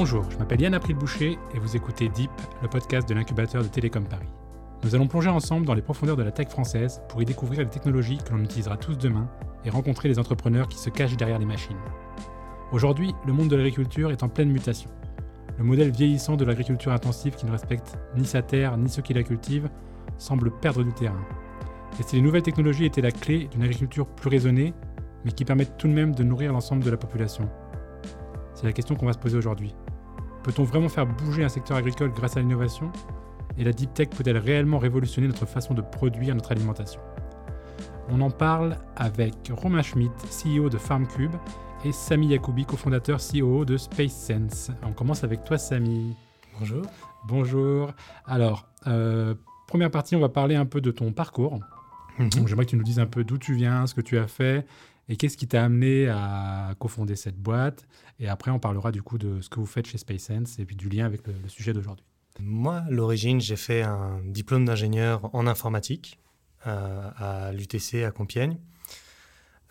Bonjour, je m'appelle Yann April Boucher et vous écoutez Deep, le podcast de l'incubateur de Télécom Paris. Nous allons plonger ensemble dans les profondeurs de la tech française pour y découvrir les technologies que l'on utilisera tous demain et rencontrer les entrepreneurs qui se cachent derrière les machines. Aujourd'hui, le monde de l'agriculture est en pleine mutation. Le modèle vieillissant de l'agriculture intensive qui ne respecte ni sa terre ni ceux qui la cultivent semble perdre du terrain. Et si les nouvelles technologies étaient la clé d'une agriculture plus raisonnée, mais qui permettent tout de même de nourrir l'ensemble de la population? C'est la question qu'on va se poser aujourd'hui. Peut-on vraiment faire bouger un secteur agricole grâce à l'innovation? Et la deep tech peut-elle réellement révolutionner notre façon de produire notre alimentation? On en parle avec Romain Schmidt, CEO de FarmCube, et Sami Yacoubi, cofondateur CEO de SpaceSense. On commence avec toi, Sami. Bonjour. Bonjour. Alors, euh, première partie, on va parler un peu de ton parcours. Mhm. J'aimerais que tu nous dises un peu d'où tu viens, ce que tu as fait et qu'est-ce qui t'a amené à cofonder cette boîte. Et après, on parlera du coup de ce que vous faites chez SpaceSense et puis du lien avec le, le sujet d'aujourd'hui. Moi, à l'origine, j'ai fait un diplôme d'ingénieur en informatique euh, à l'UTC à Compiègne.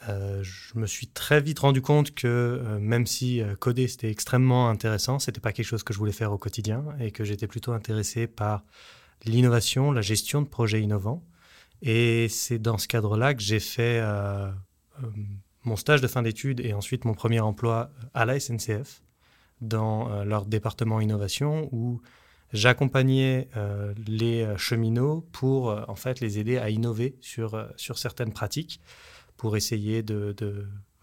Euh, je me suis très vite rendu compte que euh, même si coder c'était extrêmement intéressant, c'était pas quelque chose que je voulais faire au quotidien et que j'étais plutôt intéressé par l'innovation, la gestion de projets innovants. Et c'est dans ce cadre-là que j'ai fait euh, euh, mon stage de fin d'études et ensuite mon premier emploi à la SNCF dans euh, leur département innovation où j'accompagnais les cheminots pour en fait les aider à innover sur, sur certaines pratiques pour essayer de,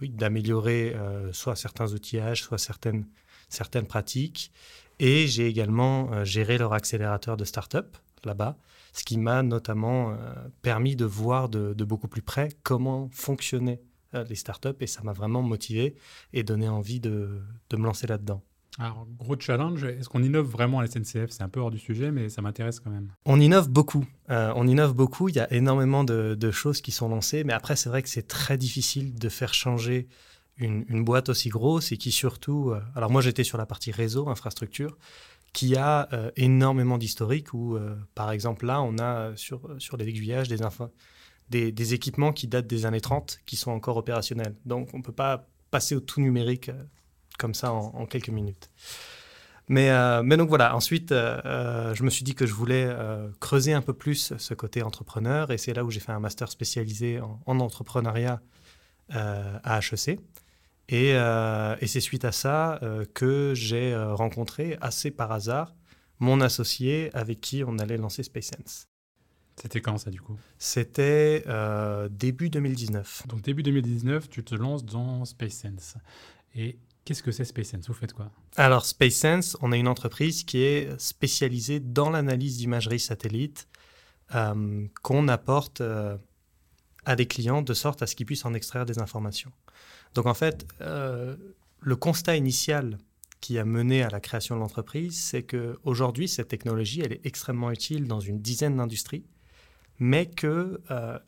d'améliorer soit certains outillages, soit certaines, certaines pratiques. Et j'ai également géré leur accélérateur de start-up là-bas, ce qui m'a notamment euh, permis de voir de, de beaucoup plus près comment fonctionnaient euh, les startups et ça m'a vraiment motivé et donné envie de, de me lancer là-dedans. Alors, gros challenge, est-ce qu'on innove vraiment à la SNCF C'est un peu hors du sujet, mais ça m'intéresse quand même. On innove beaucoup. Euh, on innove beaucoup. Il y a énormément de, de choses qui sont lancées. Mais après, c'est vrai que c'est très difficile de faire changer une, une boîte aussi grosse et qui surtout. alors, moi, j'étais sur la partie réseau, infrastructure, qui a euh, énormément d'historique où, euh, par exemple, là, on a euh, sur, sur les aiguillages des, des, des équipements qui datent des années 30 qui sont encore opérationnels. Donc, on ne peut pas passer au tout numérique comme ça en, quelques minutes. Mais, donc voilà, ensuite, je me suis dit que je voulais creuser un peu plus ce côté entrepreneur et c'est là où j'ai fait un master spécialisé en, en entrepreneuriat à HEC. Et, euh, et c'est suite à ça euh, que j'ai euh, rencontré assez par hasard mon associé avec qui on allait lancer SpaceSense. C'était quand ça du coup? C'était euh, début 2019. Donc début 2019, tu te lances dans SpaceSense. Et qu'est-ce que c'est SpaceSense Vous faites quoi? Alors, SpaceSense, on est une entreprise qui est spécialisée dans l'analyse d'imagerie satellite qu'on apporte à des clients de sorte à ce qu'ils puissent en extraire des informations. Donc, en fait, euh, le constat initial qui a mené à la création de l'entreprise, c'est qu'aujourd'hui, cette technologie, elle est extrêmement utile dans une dizaine d'industries, mais qu'il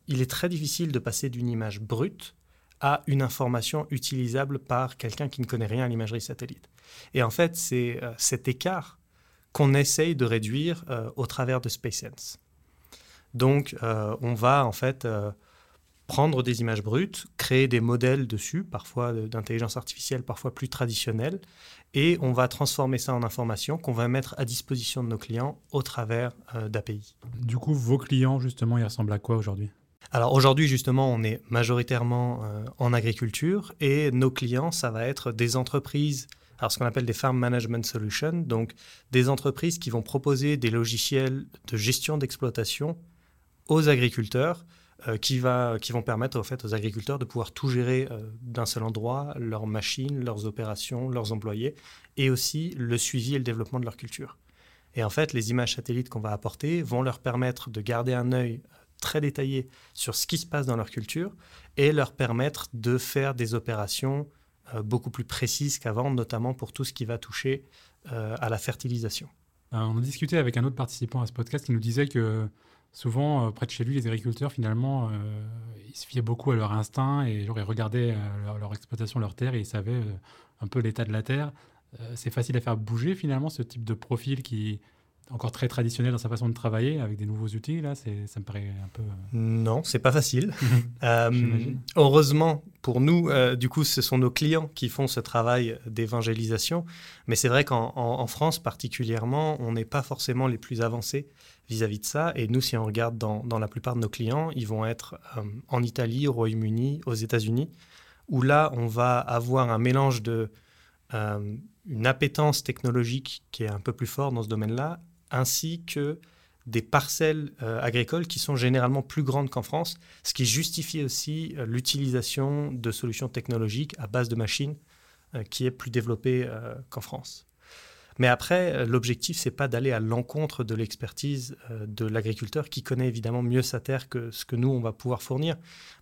il est très difficile de passer d'une image brute à une information utilisable par quelqu'un qui ne connaît rien à l'imagerie satellite. Et en fait, c'est euh, cet écart qu'on essaye de réduire euh, au travers de SpaceSense. Donc, euh, on va en fait euh, prendre des images brutes, créer des modèles dessus, parfois de- d'intelligence artificielle, parfois plus traditionnels, et on va transformer ça en information qu'on va mettre à disposition de nos clients au travers euh, d'API. Du coup, vos clients, justement, ils ressemblent à quoi aujourd'hui? Alors aujourd'hui, justement, on est majoritairement euh, en agriculture et nos clients, ça va être des entreprises, alors ce qu'on appelle des Farm Management Solutions, donc des entreprises qui vont proposer des logiciels de gestion d'exploitation aux agriculteurs euh, qui, va, qui vont permettre fait, aux agriculteurs de pouvoir tout gérer euh, d'un seul endroit, leurs machines, leurs opérations, leurs employés et aussi le suivi et le développement de leur culture. Et en fait, les images satellites qu'on va apporter vont leur permettre de garder un œil très détaillé sur ce qui se passe dans leur culture et leur permettre de faire des opérations euh, beaucoup plus précises qu'avant, notamment pour tout ce qui va toucher euh, à la fertilisation. Euh, On a discuté avec un autre participant à ce podcast qui nous disait que souvent, euh, près de chez lui, les agriculteurs, finalement, euh, ils se fiaient beaucoup à leur instinct et genre, ils regardaient euh, leur, leur exploitation, leur terre et ils savaient un peu l'état de la terre. C'est facile à faire bouger, finalement, ce type de profil qui est encore très traditionnel dans sa façon de travailler avec des nouveaux outils. Là, c'est- ça me paraît un peu. Non, c'est pas facile. Euh, heureusement pour nous, euh, du coup, ce sont nos clients qui font ce travail d'évangélisation. Mais c'est vrai qu'en France particulièrement, on n'est pas forcément les plus avancés vis-à-vis de ça. Et nous, si on regarde dans, la plupart de nos clients, ils vont être euh, en Italie, au Royaume-Uni, aux États-Unis, où là, on va avoir un mélange de euh, une appétence technologique qui est un peu plus forte dans ce domaine-là, ainsi que des parcelles euh, agricoles qui sont généralement plus grandes qu'en France, ce qui justifie aussi euh, l'utilisation de solutions technologiques à base de machines qui est plus développée qu'en France. Mais après, l'objectif, c'est pas d'aller à l'encontre de l'expertise de l'agriculteur qui connaît évidemment mieux sa terre que ce que nous, on va pouvoir fournir.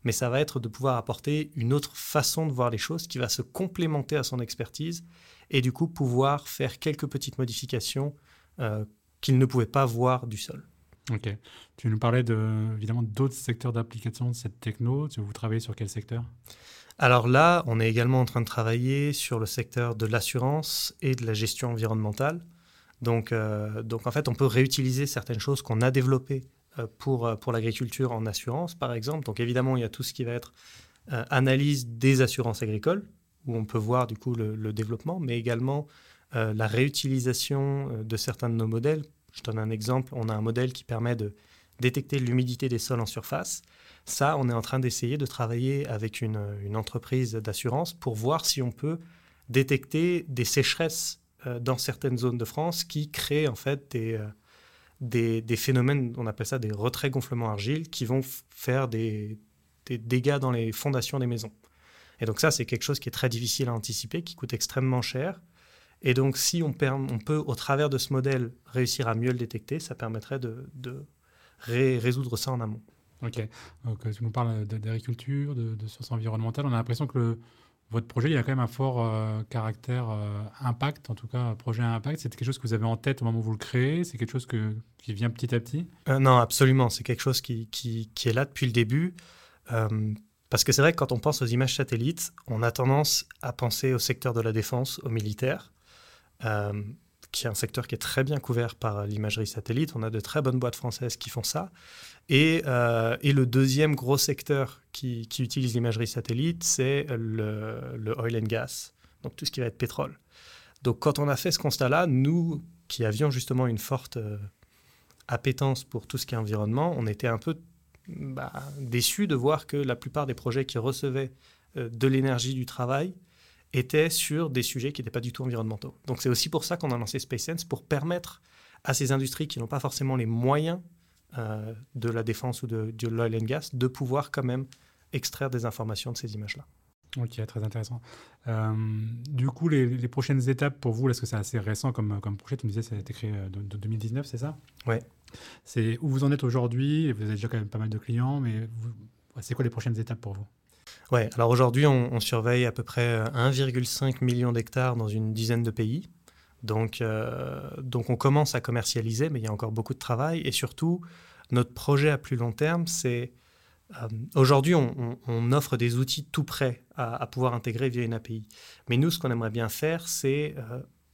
Mais ça va être de pouvoir apporter une autre façon de voir les choses qui va se complémenter à son expertise et du coup pouvoir faire quelques petites modifications qu'ils ne pouvaient pas voir du sol. Ok. Tu nous parlais de, évidemment d'autres secteurs d'application de cette techno. Vous travaillez sur quel secteur? Alors là, on est également en train de travailler sur le secteur de l'assurance et de la gestion environnementale. Donc, euh, donc en fait, on peut réutiliser certaines choses qu'on a développées euh, pour, euh, pour l'agriculture en assurance, par exemple. Donc évidemment, il y a tout ce qui va être analyse des assurances agricoles, où on peut voir du coup le, développement, mais également la réutilisation de certains de nos modèles. Je donne un exemple, on a un modèle qui permet de détecter l'humidité des sols en surface. Ça, on est en train d'essayer de travailler avec une, entreprise d'assurance pour voir si on peut détecter des sécheresses euh, dans certaines zones de France qui créent en fait des, des, phénomènes, on appelle ça des retraits gonflements argile, qui vont faire des, des, dégâts dans les fondations des maisons. Et donc ça, c'est quelque chose qui est très difficile à anticiper, qui coûte extrêmement cher. Et donc, si on, peut, au travers de ce modèle, réussir à mieux le détecter, ça permettrait de, résoudre ça en amont. Ok. Donc, euh, tu nous parles d'agriculture, de, sciences environnementales. On a l'impression que votre projet, il a quand même un fort euh, caractère euh, impact, en tout cas, projet à impact. C'est quelque chose que vous avez en tête au moment où vous le créez? C'est quelque chose qui vient petit à petit? Non, absolument. C'est quelque chose qui, qui, est là depuis le début. parce que c'est vrai que quand on pense aux images satellites, on a tendance à penser au secteur de la défense, au militaire. Euh, qui est un secteur qui est très bien couvert par l'imagerie satellite. On a de très bonnes boîtes françaises qui font ça. Et, euh, et le deuxième gros secteur qui, qui utilise l'imagerie satellite, c'est le, le, oil and gas, donc tout ce qui va être pétrole. Donc quand on a fait ce constat-là, nous qui avions justement une forte euh, appétence pour tout ce qui est environnement, on était un peu bah, déçus de voir que la plupart des projets qui recevaient de l'énergie du travail étaient sur des sujets qui n'étaient pas du tout environnementaux. Donc c'est aussi pour ça qu'on a lancé SpaceSense, pour permettre à ces industries qui n'ont pas forcément les moyens euh, de la défense ou de, de l'oil and gas de pouvoir quand même extraire des informations de ces images-là. Ok, très intéressant. Euh, du coup, les, prochaines étapes pour vous, est-ce que c'est assez récent comme, comme projet Tu me disais que ça a été créé de, de 2019, c'est ça? Oui. C'est où vous en êtes aujourd'hui Vous avez déjà quand même pas mal de clients, mais c'est quoi les prochaines étapes pour vous? Ouais, alors aujourd'hui, on, surveille à peu près 1,5 euh, million d'hectares dans une dizaine de pays. Donc, euh, donc on commence à commercialiser, mais il y a encore beaucoup de travail. Et surtout, notre projet à plus long terme, c'est euh, aujourd'hui, on, offre des outils tout prêts à, pouvoir intégrer via une API. Mais nous, ce qu'on aimerait bien faire, c'est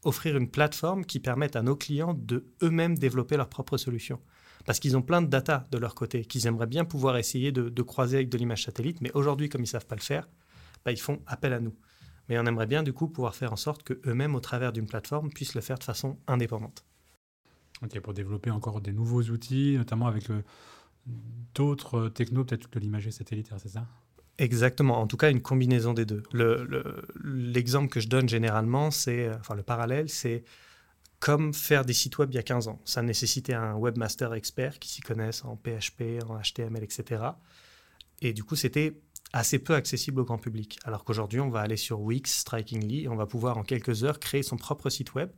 offrir une plateforme qui permette à nos clients de eux-mêmes développer leurs propres solutions parce qu'ils ont plein de data de leur côté, qu'ils aimeraient bien pouvoir essayer de, croiser avec de l'image satellite, mais aujourd'hui, comme ils ne savent pas le faire, bah, ils font appel à nous. Mais on aimerait bien du coup pouvoir faire en sorte qu'eux-mêmes, au travers d'une plateforme, puissent le faire de façon indépendante. Ok, pour développer encore des nouveaux outils, notamment avec euh, d'autres technos, peut-être que l'imagerie satellitaire, c'est ça? Exactement, en tout cas une combinaison des deux. L'exemple que je donne généralement, c'est, euh, enfin le parallèle, c'est comme faire des sites web il y a 15 ans. Ça nécessitait un webmaster expert qui s'y connaisse en PHP, en HTML, etc. Et du coup, c'était assez peu accessible au grand public. Alors qu'aujourd'hui, on va aller sur Wix, Strikingly, et on va pouvoir en quelques heures créer son propre site web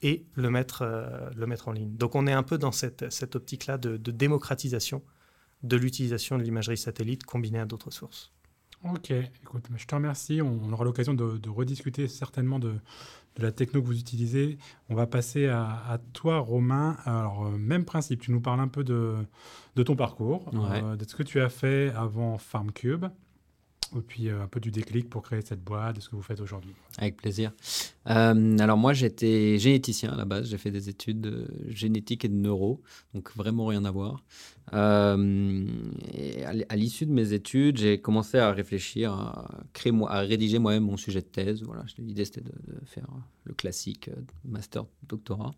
et le mettre, euh, le mettre en ligne. Donc on est un peu dans cette, cette optique-là de, démocratisation de l'utilisation de l'imagerie satellite combinée à d'autres sources. Ok, écoute, je te remercie. On, aura l'occasion de, de, rediscuter certainement de, de la techno que vous utilisez. On va passer à, toi, Romain. Alors, euh, même principe, tu nous parles un peu de, de ton parcours, euh, de ce que tu as fait avant FarmCube. Et puis un peu du déclic pour créer cette boîte, de ce que vous faites aujourd'hui. Avec plaisir. alors moi, j'étais généticien à la base. J'ai fait des études de génétique et de neuro, donc vraiment rien à voir. et à l'issue de mes études, j'ai commencé à réfléchir, à, créer, à rédiger moi-même mon sujet de thèse. Voilà, l'idée c'était de, faire le classique master doctorat.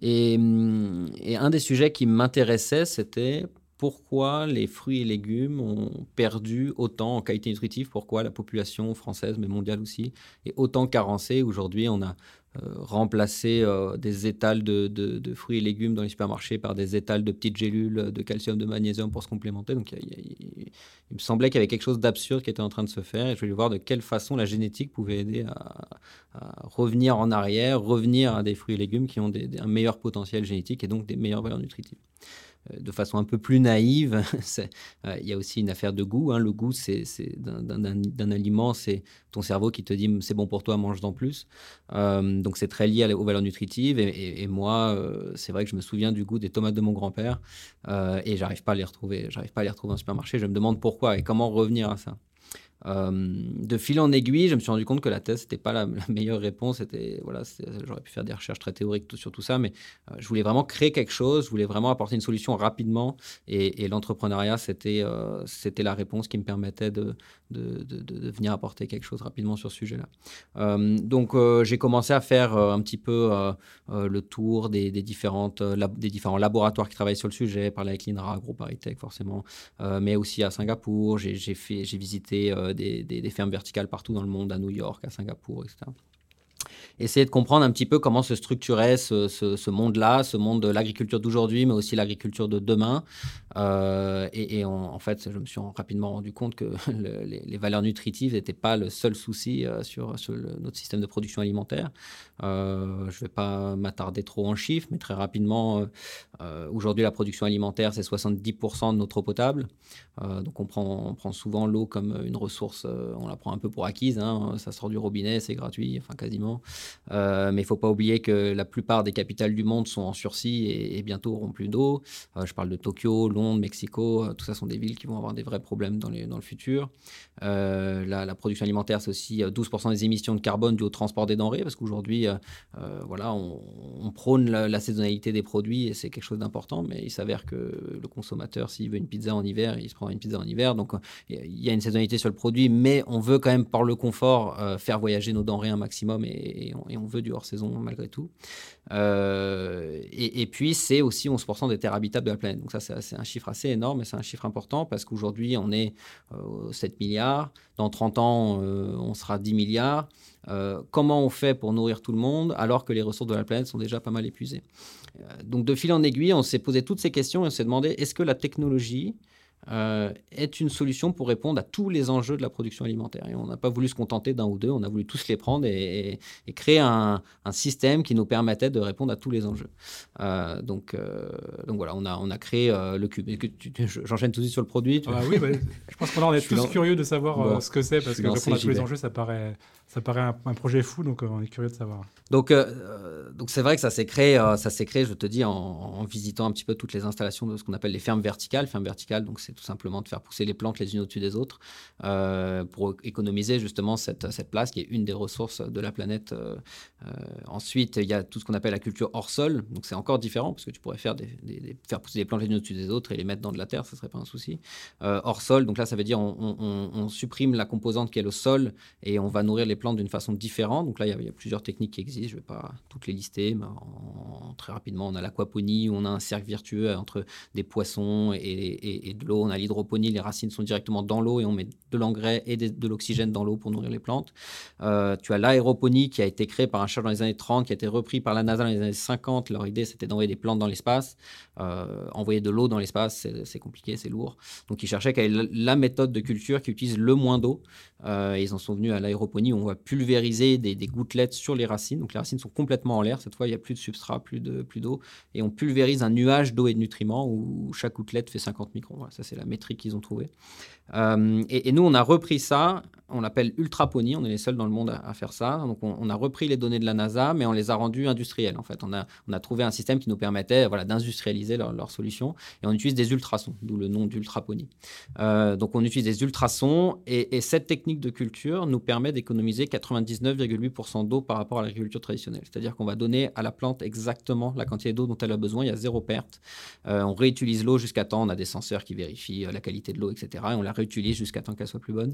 Et un des sujets qui m'intéressait, c'était pourquoi les fruits et légumes ont perdu autant en qualité nutritive, pourquoi la population française, mais mondiale aussi, est autant carencée. Aujourd'hui, on a euh, remplacé euh, des étals de, fruits et légumes dans les supermarchés par des étals de petites gélules de calcium, de magnésium pour se complémenter. Donc il, me semblait qu'il y avait quelque chose d'absurde qui était en train de se faire et je voulais voir de quelle façon la génétique pouvait aider à, revenir en arrière, revenir à des fruits et légumes qui ont un meilleur potentiel génétique et donc des meilleures valeurs nutritives. Euh, de façon un peu plus naïve, euh, il y a aussi une affaire de goût. Hein. Le goût, c'est d'un aliment, c'est ton cerveau qui te dit c'est bon pour toi, mange-en plus. Euh, donc c'est très lié aux valeurs nutritives. Et, moi, c'est vrai que je me souviens du goût des tomates de mon grand-père et j'arrive pas à les retrouver. J'arrive pas à les retrouver en supermarché. Je me demande pourquoi et comment revenir à ça. Euh, de fil en aiguille, je me suis rendu compte que la thèse n'était pas la, meilleure réponse. C'était voilà, j'aurais pu faire des recherches très théoriques sur tout ça, mais euh, je voulais vraiment créer quelque chose. Je voulais vraiment apporter une solution rapidement, et, l'entrepreneuriat c'était euh, c'était la réponse qui me permettait de venir apporter quelque chose rapidement sur ce sujet-là. donc j'ai commencé à faire un petit peu le tour des, différents laboratoires qui travaillent sur le sujet, parler avec l'INRA, Groupe Paritech forcément, mais aussi à Singapour. J'ai j'ai visité des, fermes verticales partout dans le monde, à New York, à Singapour, etc essayer de comprendre un petit peu comment se structurait ce, monde-là, ce monde de l'agriculture d'aujourd'hui, mais aussi l'agriculture de demain. Euh, et, en fait, je me suis rapidement rendu compte que les, valeurs nutritives n'étaient pas le seul souci euh, sur, notre système de production alimentaire. Euh, je ne vais pas m'attarder trop en chiffres, mais très rapidement, aujourd'hui, la production alimentaire, c'est 70% de notre eau potable. donc on prend, souvent l'eau comme une ressource, on la prend un peu pour acquise. Hein. ça sort du robinet, c'est gratuit, enfin quasiment. Mais il ne faut pas oublier que la plupart des capitales du monde sont en sursis et, bientôt auront plus d'eau. Je parle de Tokyo, Londres, Mexico, euh, tout ça sont des villes qui vont avoir des vrais problèmes dans, dans le futur. La, production alimentaire, c'est aussi 12% des émissions de carbone dues au transport des denrées, parce qu'aujourd'hui, voilà, on, prône la, saisonnalité des produits et c'est quelque chose d'important, mais il s'avère que le consommateur, s'il veut une pizza en hiver, il se prend une pizza en hiver. Donc il y a une saisonnalité sur le produit, mais on veut quand même, par le confort, faire voyager nos denrées un maximum et, et on veut du hors-saison malgré tout. Euh, et, puis, c'est aussi 11% des terres habitables de la planète. Donc ça, c'est un chiffre assez énorme, et c'est un chiffre important parce qu'aujourd'hui, on est 7 euh, milliards. Dans 30 ans, euh, on sera 10 milliards. comment on fait pour nourrir tout le monde alors que les ressources de la planète sont déjà pas mal épuisées? Donc, de fil en aiguille, on s'est posé toutes ces questions et on s'est demandé est-ce que la technologie euh, est une solution pour répondre à tous les enjeux de la production alimentaire. Et on n'a pas voulu se contenter d'un ou deux, on a voulu tous les prendre et, créer un, système qui nous permettait de répondre à tous les enjeux. Euh, donc, euh, donc voilà, on a, on a créé le cube. J'enchaîne tout de suite sur le produit. Ah oui, je pense qu'on est tous curieux de savoir ce que c'est parce que répondre à tous les enjeux, ça paraît, ça paraît un, projet fou, donc on est curieux de savoir. Donc, donc c'est vrai que ça s'est créé, ça s'est créé, je te dis, en, en, visitant un petit peu toutes les installations de ce qu'on appelle les fermes verticales. Fermes verticales, donc c'est tout simplement de faire pousser les plantes les unes au-dessus des autres euh, pour économiser justement cette, cette, place qui est une des ressources de la planète. Euh, euh, ensuite, il y a tout ce qu'on appelle la culture hors sol. Donc c'est encore différent parce que tu pourrais faire, des, faire pousser des plantes les unes au-dessus des autres et les mettre dans de la terre, ne serait pas un souci. hors sol, donc là, ça veut dire on, supprime la composante qui est le sol et on va nourrir les plantes d'une façon différente. Donc là, il y, a, plusieurs techniques qui existent. Je ne vais pas toutes les lister, mais très rapidement, on a l'aquaponie, on a un cercle virtueux entre des poissons et de l'eau on a l'hydroponie, les racines sont directement dans l'eau et on met de l'engrais et de, l'oxygène dans l'eau pour nourrir les plantes. Euh, tu as l'aéroponie qui a été créée par un chercheur dans les années 30, qui a été repris par la NASA dans les années 50. Leur idée, c'était d'envoyer des plantes dans l'espace. Euh, envoyer de l'eau dans l'espace, c'est compliqué, c'est lourd. Donc ils cherchaient quelle est la méthode de culture qui utilise le moins d'eau. Euh, ils en sont venus à l'aéroponie où on va pulvériser des, gouttelettes sur les racines. Donc les racines sont complètement en l'air. Cette fois, il n'y a plus de substrat, plus d'eau. Et on pulvérise un nuage d'eau et de nutriments où chaque gouttelette fait 50 microns. ça, c'est la métrique qu'ils ont trouvée. Euh, et, nous, on a repris ça on l'appelle ultraponie, on est les seuls dans le monde à, faire ça. Donc on, a repris les données de la NASA, mais on les a rendues industrielles en fait. On a, trouvé un système qui nous permettait voilà, d'industrialiser leur, leur, solution et on utilise des ultrasons, d'où le nom d'ultraponie. Euh, donc on utilise des ultrasons et, et, cette technique de culture nous permet d'économiser 99,8% d'eau par rapport à l'agriculture traditionnelle. C'est-à-dire qu'on va donner à la plante exactement la quantité d'eau dont elle a besoin, il y a zéro perte. Euh, on réutilise l'eau jusqu'à temps, on a des senseurs qui vérifient euh, la qualité de l'eau, etc. Et on la réutilise jusqu'à temps qu'elle soit plus bonne.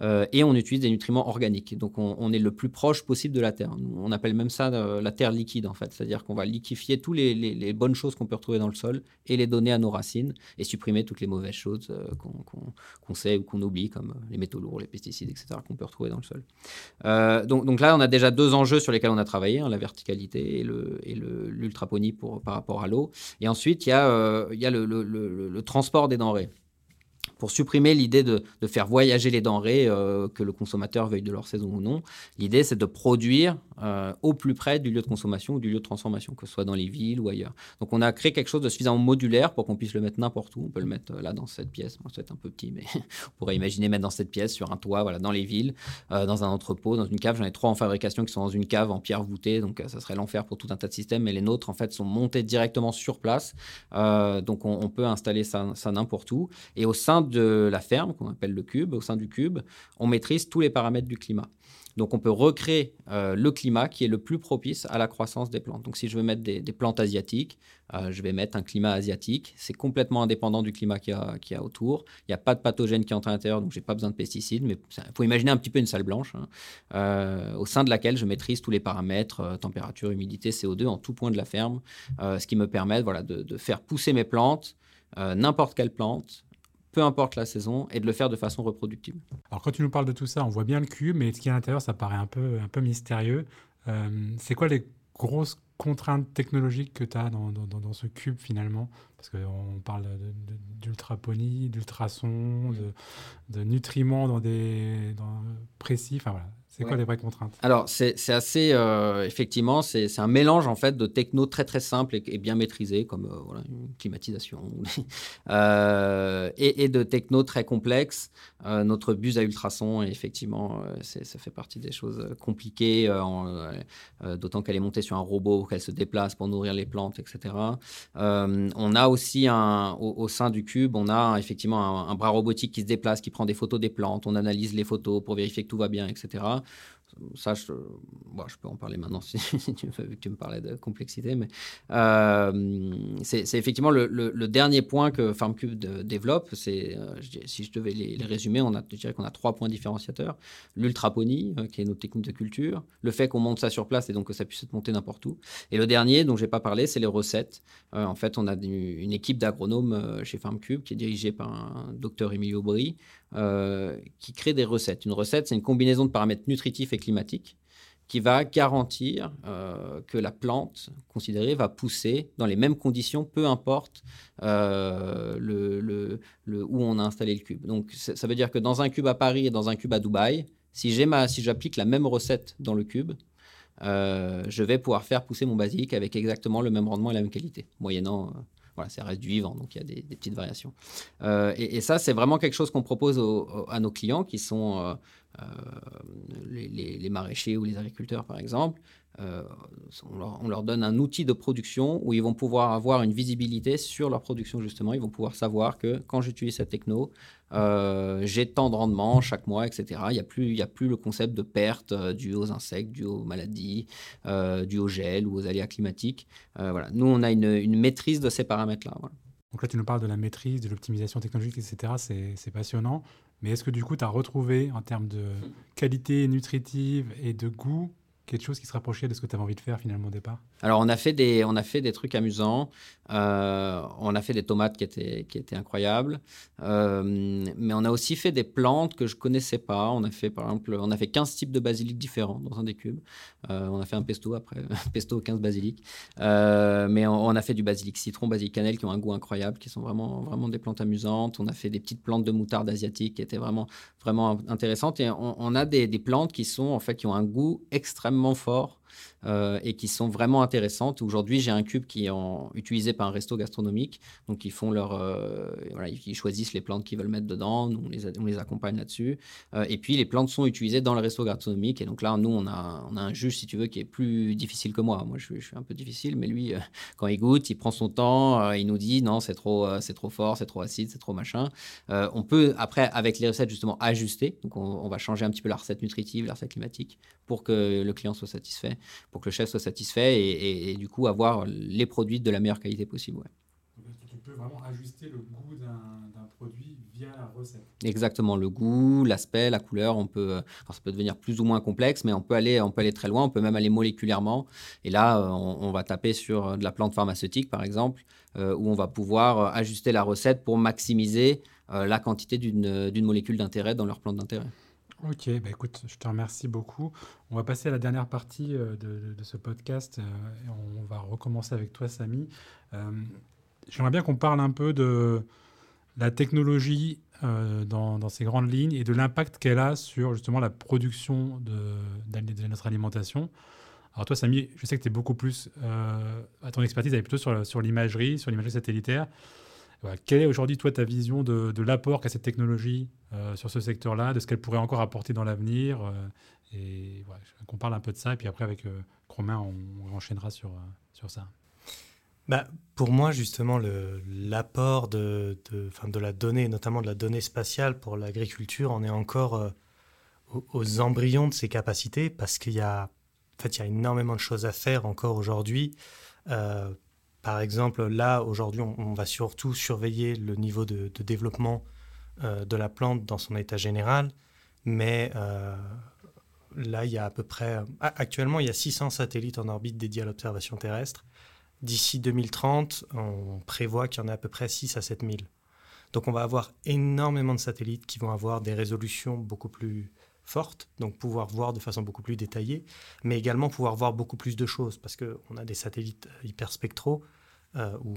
Euh, et on utilise des nutriments organiques. Donc on, est le plus proche possible de la terre. On appelle même ça la terre liquide en fait. C'est-à-dire qu'on va liquifier toutes les, bonnes choses qu'on peut retrouver dans le sol et les donner à nos racines et supprimer toutes les mauvaises choses qu'on sait ou qu'on oublie, comme les métaux lourds, les pesticides, etc., qu'on peut retrouver dans le sol. donc, là, on a déjà deux enjeux sur lesquels on a travaillé, hein, la verticalité et l'ultraponie par rapport à l'eau. Et ensuite, il y a le transport des denrées pour supprimer l'idée de, faire voyager les denrées, euh, que le consommateur veuille de leur saison ou non. L'idée, c'est de produire euh, au plus près du lieu de consommation ou du lieu de transformation, que ce soit dans les villes ou ailleurs. Donc, on a créé quelque chose de suffisamment modulaire pour qu'on puisse le mettre n'importe où. On peut le mettre euh, là dans cette pièce. Moi, c'est un peu petit, mais on pourrait imaginer mettre dans cette pièce, sur un toit, voilà, dans les villes, dans un entrepôt, dans une cave. J'en ai trois en fabrication qui sont dans une cave en pierre voûtée, donc ça serait l'enfer pour tout un tas de systèmes. Mais les nôtres, en fait, sont montés directement sur place. donc, on, peut installer ça, ça n'importe où. Et au sein de la ferme, qu'on appelle le cube, au sein du cube, on maîtrise tous les paramètres du climat. Donc on peut recréer euh, le climat qui est le plus propice à la croissance des plantes. Donc si je veux mettre des, plantes asiatiques, euh, je vais mettre un climat asiatique. C'est complètement indépendant du climat qu'il y, a autour. Il n'y a pas de pathogènes qui entrent à l'intérieur, donc je n'ai pas besoin de pesticides. Mais il faut imaginer un petit peu une salle blanche hein, euh, au sein de laquelle je maîtrise tous les paramètres, température, humidité, CO2 en tout point de la ferme, ce qui me permet de faire pousser mes plantes, n'importe quelle plante, peu importe la saison, et de le faire de façon reproductible. Alors quand tu nous parles de tout ça, on voit bien le cube, mais ce qui est à l'intérieur, ça paraît un peu, un peu mystérieux. Euh, c'est quoi les grosses contraintes technologiques que tu as dans, dans, dans, ce cube finalement? Parce qu'on parle d'ultraponie, d'ultrasons, de, de, nutriments dans des, dans, précis. Enfin voilà, c'est quoi les vraies contraintes? Alors, c'est assez, euh, effectivement, c'est un mélange en fait de techno très très simple et, bien maîtrisé, comme euh, voilà, une climatisation, euh, et, de techno très complexes. notre buse à ultrasons, effectivement, ça fait partie des choses compliquées, d'autant qu'elle est montée sur un robot, qu'elle se déplace pour nourrir les plantes, etc. on a aussi un, au, sein du cube, on a effectivement un, un bras robotique qui se déplace, qui prend des photos des plantes, on analyse les photos pour vérifier que tout va bien, etc. Ça, je, je, peux en parler maintenant vu que tu me parlais de complexité, mais euh, c'est effectivement le, dernier point que FarmCube développe. C'est, euh, si je devais les, résumer, on a, je dirais qu'on a trois points différenciateurs l'ultraponie, euh, qui est notre technique de culture, le fait qu'on monte ça sur place et donc que ça puisse être monté n'importe où, et le dernier dont j'ai pas parlé, c'est les recettes. en fait, on a une, équipe d'agronomes chez FarmCube qui est dirigée par un docteur Emilio Brie, euh, qui crée des recettes. Une recette, c'est une combinaison de paramètres nutritifs et climatiques qui va garantir euh, que la plante considérée va pousser dans les mêmes conditions, peu importe euh, où on a installé le cube. Donc ça veut dire que dans un cube à Paris et dans un cube à Dubaï, si j'applique la même recette dans le cube, je vais pouvoir faire pousser mon basique avec exactement le même rendement et la même qualité, moyennant voilà, ça reste du vivant, donc il y a des, petites variations. Euh, et, ça, c'est vraiment quelque chose qu'on propose à nos clients qui sont euh, euh, les, maraîchers ou les agriculteurs, par exemple. On leur, donne un outil de production où ils vont pouvoir avoir une visibilité sur leur production, justement. Ils vont pouvoir savoir que quand j'utilise cette techno, euh, j'ai tant de rendement chaque mois, etc. Il n'y a, plus, a plus le concept de perte euh, dû aux insectes, dû aux maladies, euh, dû au gel ou aux aléas climatiques. voilà. Nous, on a une, maîtrise de ces paramètres-là. Donc là, tu nous parles de la maîtrise, de l'optimisation technologique, etc. C'est passionnant. Mais est-ce que du coup, tu as retrouvé en termes de qualité nutritive et de goût quelque chose qui se rapprochait de ce que tu avais envie de faire finalement au départ? Alors on a fait des, on a fait des trucs amusants. Euh, on a fait des tomates qui étaient, qui étaient incroyables. Euh, mais on a aussi fait des plantes que je connaissais pas. On a fait par exemple, on a fait 15 types de basilic différents dans un des cubes. Euh, on a fait un pesto après, pesto 15 basilic. mais on, a fait du basilic citron, basilic cannelle qui ont un goût incroyable, qui sont vraiment, vraiment des plantes amusantes. On a fait des petites plantes de moutarde asiatique qui étaient vraiment, vraiment intéressantes. Et on, a des, des plantes qui sont en fait qui ont un goût extrêmement fort euh, et qui sont vraiment intéressantes. Aujourd'hui, j'ai un cube qui est utilisé par un resto gastronomique. Donc, ils font leur, euh, voilà, ils choisissent les plantes qu'ils veulent mettre dedans. Nous, on les, accompagne là-dessus. Euh, et puis, les plantes sont utilisées dans le resto gastronomique. Et donc là, nous, on a, on a un juge, si tu veux, qui est plus difficile que moi. Moi, je, suis un peu difficile, mais lui, quand il goûte, il prend son temps. il nous dit non, c'est trop, c'est trop fort, c'est trop acide, c'est trop machin. on peut après, avec les recettes justement, ajuster. Donc, on, on va changer un petit peu la recette nutritive, la recette climatique, pour que le client soit satisfait pour que le chef soit satisfait et, du coup avoir les produits de la meilleure qualité possible. Ouais. tu peux vraiment ajuster le goût d'un produit via la recette. Exactement, le goût, l'aspect, la couleur, on peut, ça peut devenir plus ou moins complexe, mais on peut aller, on peut aller très loin, on peut même aller moléculairement. Et là, on, va taper sur de la plante pharmaceutique, par exemple, euh, où on va pouvoir ajuster la recette pour maximiser euh, la quantité d'une molécule d'intérêt dans leur plante d'intérêt. Ok, bah écoute, je te remercie beaucoup. On va passer à la dernière partie euh, de, ce podcast. Euh, et on va recommencer avec toi, Samy. Euh, j'aimerais bien qu'on parle un peu de la technologie dans, ces grandes lignes et de l'impact qu'elle a sur justement la production de, de, notre alimentation. Alors toi, Samy, je sais que tu es beaucoup plus, à ton expertise, elle est plutôt sur l'imagerie, sur l'imagerie satellitaire. Quelle est aujourd'hui, toi, ta vision de, l'apport qu'a cette technologie euh, sur ce secteur-là, de ce qu'elle pourrait encore apporter dans l'avenir euh, Et qu'on parle un peu de ça, et puis après, avec euh, Romain, on, enchaînera sur, sur ça. Bah, pour moi, justement, l'apport de, de, de, la donnée, notamment de la donnée spatiale pour l'agriculture, on est encore aux, embryons de ses capacités parce qu'il y en fait, y a énormément de choses à faire encore aujourd'hui. Par exemple, là, aujourd'hui, on, va surtout surveiller le niveau de, développement euh, de la plante dans son état général. Mais euh, là, il y a à peu près... Actuellement, il y a 600 satellites en orbite dédiés à l'observation terrestre. D'ici 2030, on prévoit qu'il y en a à peu près 6 à 7 000. Donc on va avoir énormément de satellites qui vont avoir des résolutions beaucoup plus fortes, donc pouvoir voir de façon beaucoup plus détaillée, mais également pouvoir voir beaucoup plus de choses, parce qu'on a des satellites hyperspectraux euh, ou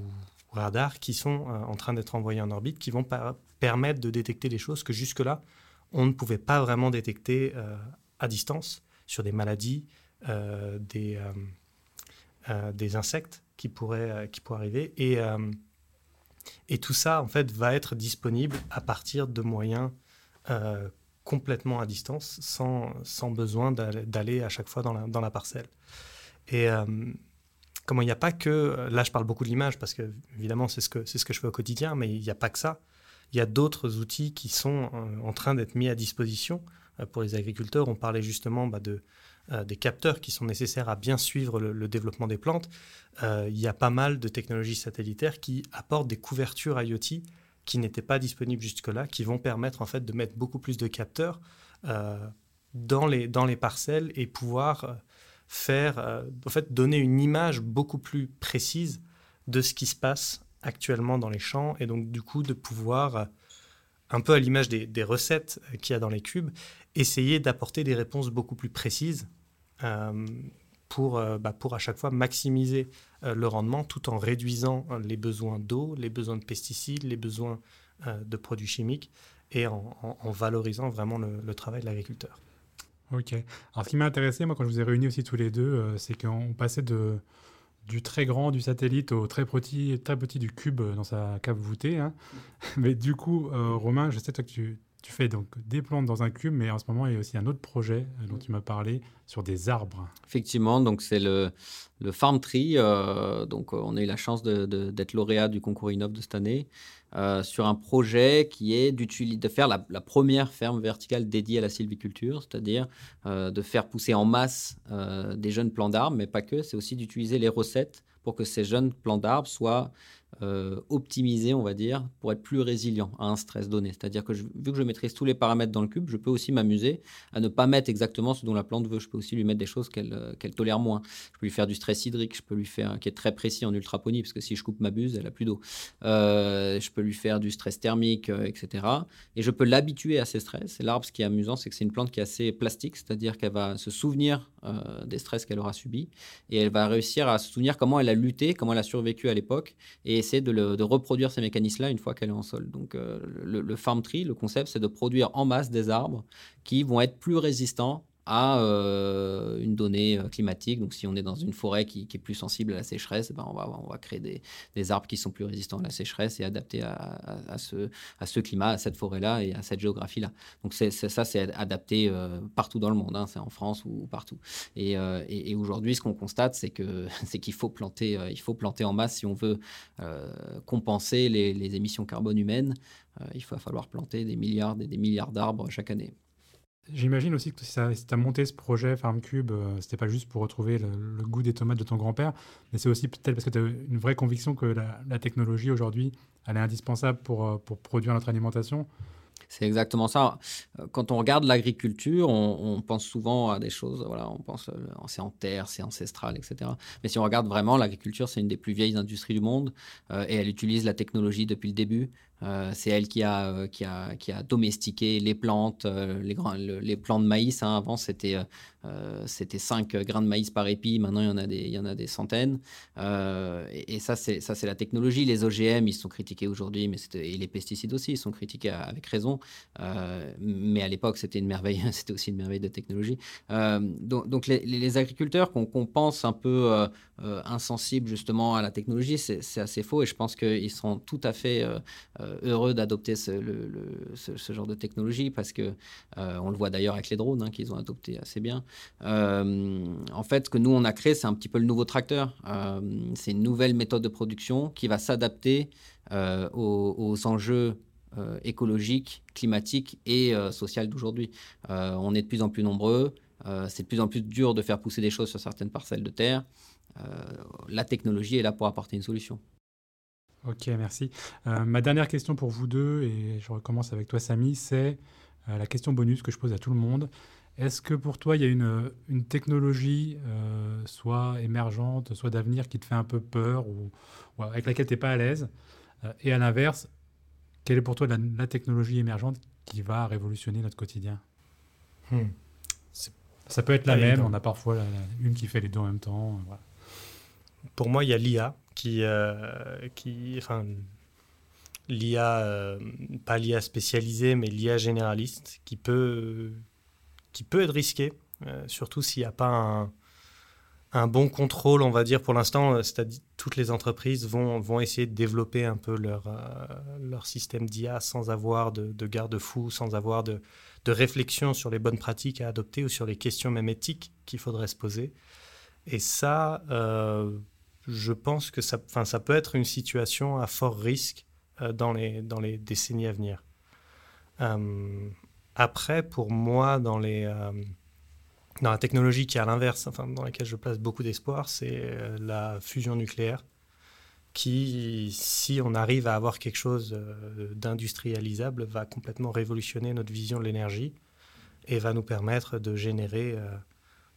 radars qui sont euh, en train d'être envoyés en orbite, qui vont permettre de détecter des choses que jusque-là, on ne pouvait pas vraiment détecter euh, à distance sur des maladies, des, des insectes qui pourraient, qui pourraient arriver. Et, et tout ça, en fait, va être disponible à partir de moyens complètement à distance, sans, sans besoin d'aller à chaque fois dans la, dans la parcelle. Et euh, comment il n'y a pas que, là je parle beaucoup de l'image parce que évidemment c'est ce, que, ce que je fais au quotidien, mais il n'y a pas que ça. Il y a d'autres outils qui sont euh, en train d'être mis à disposition euh, pour les agriculteurs. On parlait justement bah, de, des capteurs qui sont nécessaires à bien suivre le développement des plantes. il y a pas mal de technologies satellitaires qui apportent des couvertures IoT qui n'étaient pas disponibles jusque-là, qui vont permettre en fait de mettre beaucoup plus de capteurs euh, dans, les, dans les parcelles et pouvoir euh, faire, euh, en fait, donner une image beaucoup plus précise de ce qui se passe actuellement dans les champs et donc du coup de pouvoir, un peu à l'image des, des recettes qu'il y a dans les cubes, essayer d'apporter des réponses beaucoup plus précises pour, euh, bah, pour à chaque fois maximiser euh, le rendement tout en réduisant euh, les besoins d'eau, les besoins de pesticides, les besoins de produits chimiques et en, valorisant vraiment le, travail de l'agriculteur. Ok. Alors ce qui m'a intéressé, moi, quand je vous ai réunis aussi tous les deux, c'est qu'on passait de, du très grand du satellite au très petit, très petit du cube dans sa cave voûtée. Hein. Mais du coup, Romain, je sais toi que tu, tu fais donc des plantes dans un cube, mais en ce moment, il y a aussi un autre projet euh, dont tu m'as parlé sur des arbres. Effectivement, donc c'est le, le Farm Tree. Euh, donc, euh, on a eu la chance d'être lauréat du concours Innov de cette année sur un projet qui est de faire la, première ferme verticale dédiée à la sylviculture, c'est-à-dire de faire pousser en masse des jeunes plants d'arbres, mais pas que, c'est aussi d'utiliser les recettes pour que ces jeunes plants d'arbres soient euh, on va dire, pour être plus résilient à un stress donné. C'est-à-dire que vu que je maîtrise tous les paramètres dans le cube, je peux aussi m'amuser à ne pas mettre exactement ce dont la plante veut. Je peux aussi lui mettre des choses qu'elle euh, tolère moins. Je peux lui faire du stress hydrique, je peux lui faire, qui est très précis en ultraponie, parce que si je coupe ma buse, elle a plus d'eau. Euh, je peux lui faire du stress thermique, etc. Et je peux l'habituer à ces stress. Et l'arbre, ce qui est amusant, c'est que c'est une plante qui est assez plastique, c'est-à-dire qu'elle va se souvenir des stress qu'elle aura subis et elle va réussir à se souvenir comment elle a lutté, comment elle a survécu à l'époque et de, reproduire ces mécanismes-là une fois qu'elle est en sol. Donc euh, le, farm tree, le concept, c'est de produire en masse des arbres qui vont être plus résistants à euh, une donnée euh, climatique. Donc, si on est dans une forêt qui, est plus sensible à la sécheresse, ben on, va, on va créer des, arbres qui sont plus résistants à la sécheresse et adaptés à, ce, à ce climat, à cette forêt-là et à cette géographie-là. Donc, ça, c'est adapté euh, partout dans le monde, hein, c'est en France ou, partout. Et, aujourd'hui, ce qu'on constate, c'est, que, c'est qu'il faut planter, il faut planter en masse si on veut compenser les, les, émissions carbone humaines. il va falloir planter des milliards et des milliards d'arbres chaque année. J'imagine aussi que si tu as monté ce projet FarmCube, euh, c'était pas juste pour retrouver le, goût des tomates de ton grand-père, mais c'est aussi peut-être parce que tu as une vraie conviction que la, technologie aujourd'hui, elle est indispensable pour, euh, pour produire notre alimentation. C'est exactement ça. Euh, quand on regarde l'agriculture, on, pense souvent à des choses, voilà, on pense c'est en terre, c'est ancestral, etc. Mais si on regarde vraiment, l'agriculture, c'est une des plus vieilles industries du monde et elle utilise la technologie depuis le début. Euh, c'est elle qui a, euh, qui, a, qui a domestiqué les plantes, euh, les, grands, les plants de maïs. Hein. Avant, c'était c'était 5 grains de maïs par épi. Maintenant, il y en a des, il y en a des centaines. et, ça, c'est la technologie. Les OGM, ils sont critiqués aujourd'hui, mais et les pesticides aussi, ils sont critiqués avec raison. mais à l'époque, c'était une merveille. c'était aussi une merveille de technologie. donc, les, agriculteurs qu'on pense un peu insensibles justement à la technologie, c'est assez faux. Et je pense qu'ils seront tout à fait euh, heureux d'adopter ce, genre de technologie parce que euh, on le voit d'ailleurs avec les drones hein, qu'ils ont adopté assez bien. Euh, en fait, ce que nous on a créé, c'est un petit peu le nouveau tracteur. c'est une nouvelle méthode de production qui va s'adapter aux, enjeux écologiques, climatiques et sociaux d'aujourd'hui. on est de plus en plus nombreux. c'est de plus en plus dur de faire pousser des choses sur certaines parcelles de terre. la technologie est là pour apporter une solution. Ok, merci. Euh, ma dernière question pour vous deux, et je recommence avec toi Samy, c'est euh, la question bonus que je pose à tout le monde. Est-ce que pour toi, il y a une, une technologie, euh, soit émergente, soit d'avenir, qui te fait un peu peur ou, avec laquelle tu n'es pas à l'aise Et à l'inverse, quelle est pour toi la, technologie émergente qui va révolutionner notre quotidien? Hmm. Ça peut être la même, on a parfois une qui fait les deux en même temps. Pour moi, il y a l'IA qui, euh, qui enfin, l'IA, euh, pas l'IA spécialisée, mais l'IA généraliste, qui peut, qui peut être risqué, euh, surtout s'il n'y a pas un, bon contrôle, on va dire, pour l'instant, c'est-à-dire toutes les entreprises vont, vont essayer de développer un peu leur, leur système d'IA sans avoir de, de garde-fous, sans avoir de, réflexion sur les bonnes pratiques à adopter ou sur les questions même éthiques qu'il faudrait se poser. Et ça, je pense que ça, ça peut être une situation à fort risque euh, dans, les, dans les décennies à venir. Euh, après, pour moi, dans, les, euh, dans la technologie qui est à l'inverse, enfin, dans laquelle je place beaucoup d'espoir, c'est la fusion nucléaire, qui, si on arrive à avoir quelque chose d'industrialisable, va complètement révolutionner notre vision de l'énergie et va nous permettre de générer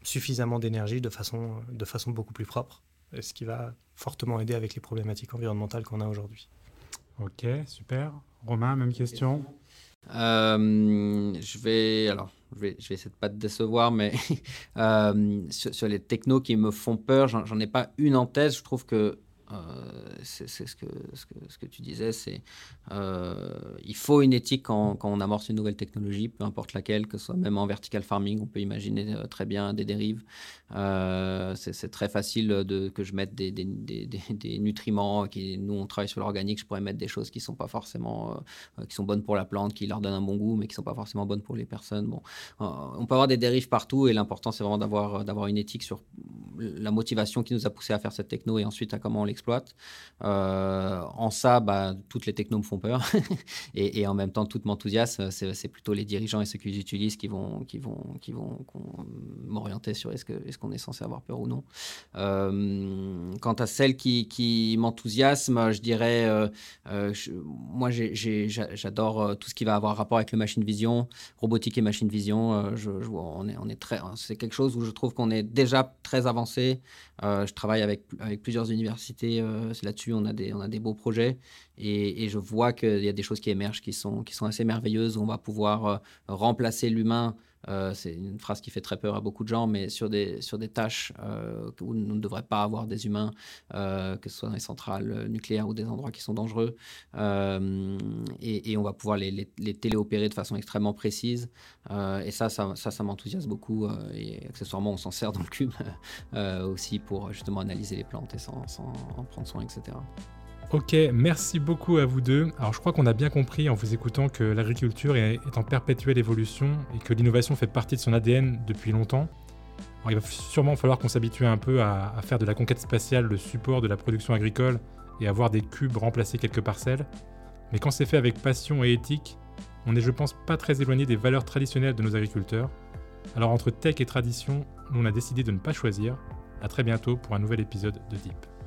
suffisamment d'énergie de façon, de façon beaucoup plus propre ce qui va fortement aider avec les problématiques environnementales qu'on a aujourd'hui. Ok, super. Romain, même question euh, je vais alors je vais, je vais essayer de pas te décevoir, mais euh, sur, les technos qui me font peur, j'en ai pas une en tête. Je trouve que c'est ce que, ce, que, ce que tu disais, c'est euh, il faut une éthique quand, quand, on amorce une nouvelle technologie, peu importe laquelle, que ce soit même en vertical farming, on peut imaginer euh, très bien des dérives. c'est très facile de, que je mette des, des, des, des, nutriments, qui, nous on travaille sur l'organique, je pourrais mettre des choses qui sont pas forcément, qui sont bonnes pour la plante, qui leur donnent un bon goût, mais qui sont pas forcément bonnes pour les personnes. Bon, on peut avoir des dérives partout et l'important c'est vraiment d'avoir une éthique sur la motivation qui nous a poussé à faire cette techno et ensuite à comment on l'exploite. Euh, en ça, bah, toutes les technos me font peur et, en même temps, tout m'enthousiasme. C'est plutôt les dirigeants et ceux qui les utilisent qui vont, qui vont, qui vont m'orienter sur est-ce qu'on est, censé avoir peur ou non. Euh, quant à celle qui, qui m'enthousiasme, je dirais, euh, moi j'adore tout ce qui va avoir rapport avec le machine vision, robotique et machine vision. On est, très, c'est quelque chose où je trouve qu'on est déjà très avancé euh, je travaille avec plusieurs universités euh, là-dessus. On, a des, on a des beaux projets et, je vois qu'il y a des choses qui émergent qui sont, qui sont assez merveilleuses. On va pouvoir euh, remplacer l'humain euh, c'est une phrase qui fait très peur à beaucoup de gens, mais sur des, sur des tâches euh, où on ne devrait pas avoir des humains, que ce soit dans les centrales nucléaires ou des endroits qui sont dangereux. Et, on va pouvoir les, téléopérer de façon extrêmement précise. et ça, ça, ça, m'enthousiasme beaucoup. et accessoirement, on s'en sert dans le cube aussi pour justement analyser les plantes et s'en en prendre soin, etc. Ok, merci beaucoup à vous deux. Alors je crois qu'on a bien compris en vous écoutant que l'agriculture est, en perpétuelle évolution et que l'innovation fait partie de son ADN depuis longtemps. il va sûrement falloir qu'on s'habitue un peu à, faire de la conquête spatiale le support de la production agricole et à voir des cubes remplacer quelques parcelles. Mais quand c'est fait avec passion et éthique, on n'est je pense pas très éloigné des valeurs traditionnelles de nos agriculteurs. Alors entre tech et tradition, on a décidé de ne pas choisir. A très bientôt pour un nouvel épisode de Deep.